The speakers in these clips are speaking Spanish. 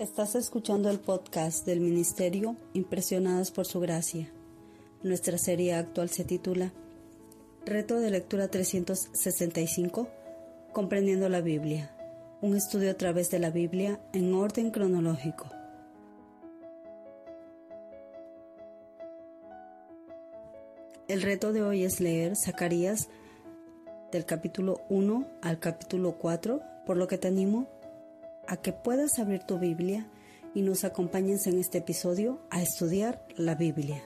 Estás escuchando el podcast del Ministerio Impresionadas por Su Gracia. Nuestra serie actual se titula Reto de Lectura 365, Comprendiendo la Biblia. Un estudio a través de la Biblia en orden cronológico. El reto de hoy es leer Zacarías del capítulo 1 al capítulo 4, por lo que te animo a que puedas abrir tu Biblia y nos acompañes en este episodio a estudiar la Biblia.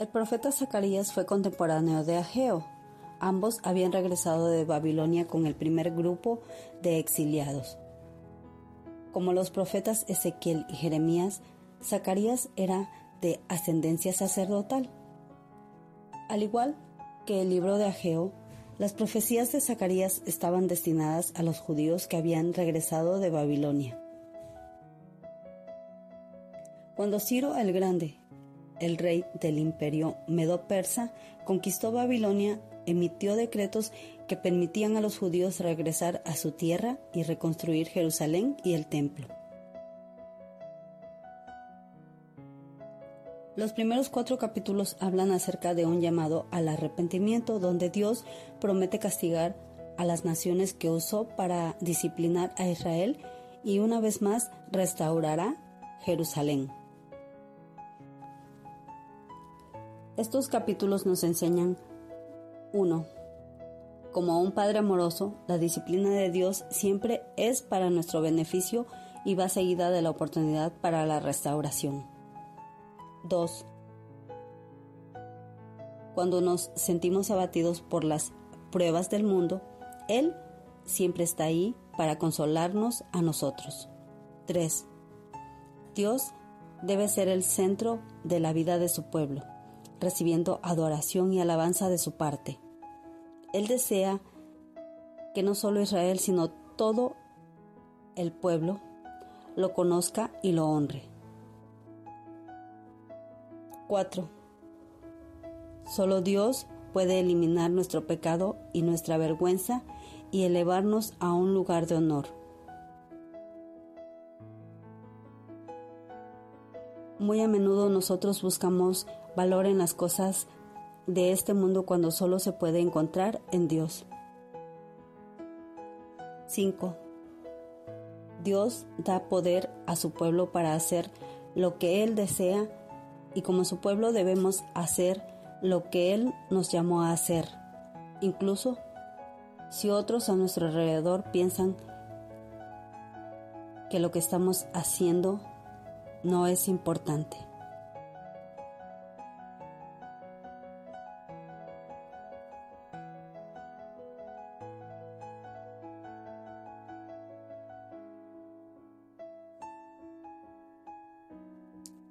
El profeta Zacarías fue contemporáneo de Ageo. Ambos habían regresado de Babilonia con el primer grupo de exiliados. Como los profetas Ezequiel y Jeremías, Zacarías era de ascendencia sacerdotal. Al igual que el libro de Ageo, las profecías de Zacarías estaban destinadas a los judíos que habían regresado de Babilonia. Cuando Ciro el Grande, el rey del imperio medo-persa, conquistó Babilonia, emitió decretos que permitían a los judíos regresar a su tierra y reconstruir Jerusalén y el templo. Los primeros cuatro capítulos hablan acerca de un llamado al arrepentimiento donde Dios promete castigar a las naciones que usó para disciplinar a Israel y una vez más restaurará Jerusalén. Estos capítulos nos enseñan 1. Como un Padre amoroso, la disciplina de Dios siempre es para nuestro beneficio y va seguida de la oportunidad para la restauración. 2. Cuando nos sentimos abatidos por las pruebas del mundo, Él siempre está ahí para consolarnos a nosotros. 3. Dios debe ser el centro de la vida de su pueblo, recibiendo adoración y alabanza de su parte. Él desea que no solo Israel, sino todo el pueblo lo conozca y lo honre. 4. Solo Dios puede eliminar nuestro pecado y nuestra vergüenza y elevarnos a un lugar de honor. Muy a menudo nosotros buscamos valor en las cosas de este mundo cuando solo se puede encontrar en Dios. 5. Dios da poder a su pueblo para hacer lo que Él desea y como su pueblo debemos hacer lo que Él nos llamó a hacer, incluso si otros a nuestro alrededor piensan que lo que estamos haciendo no es importante.